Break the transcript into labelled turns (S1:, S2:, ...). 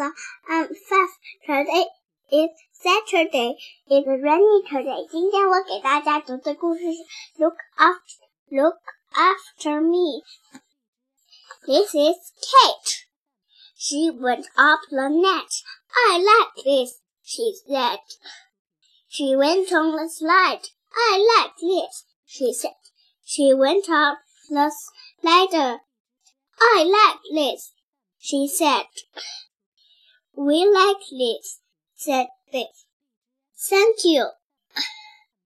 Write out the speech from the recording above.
S1: Hi, my name is Elsa. I'm five. Today is Saturday. It's rainy today. 今天我给大家读的故事是 Look after, Look after me. This is Kate. She went up the net. I like this, she said. She went on the slide. I like this, she said. She went up the ladder. I like this, she said. We like this, said Biff. Thank you.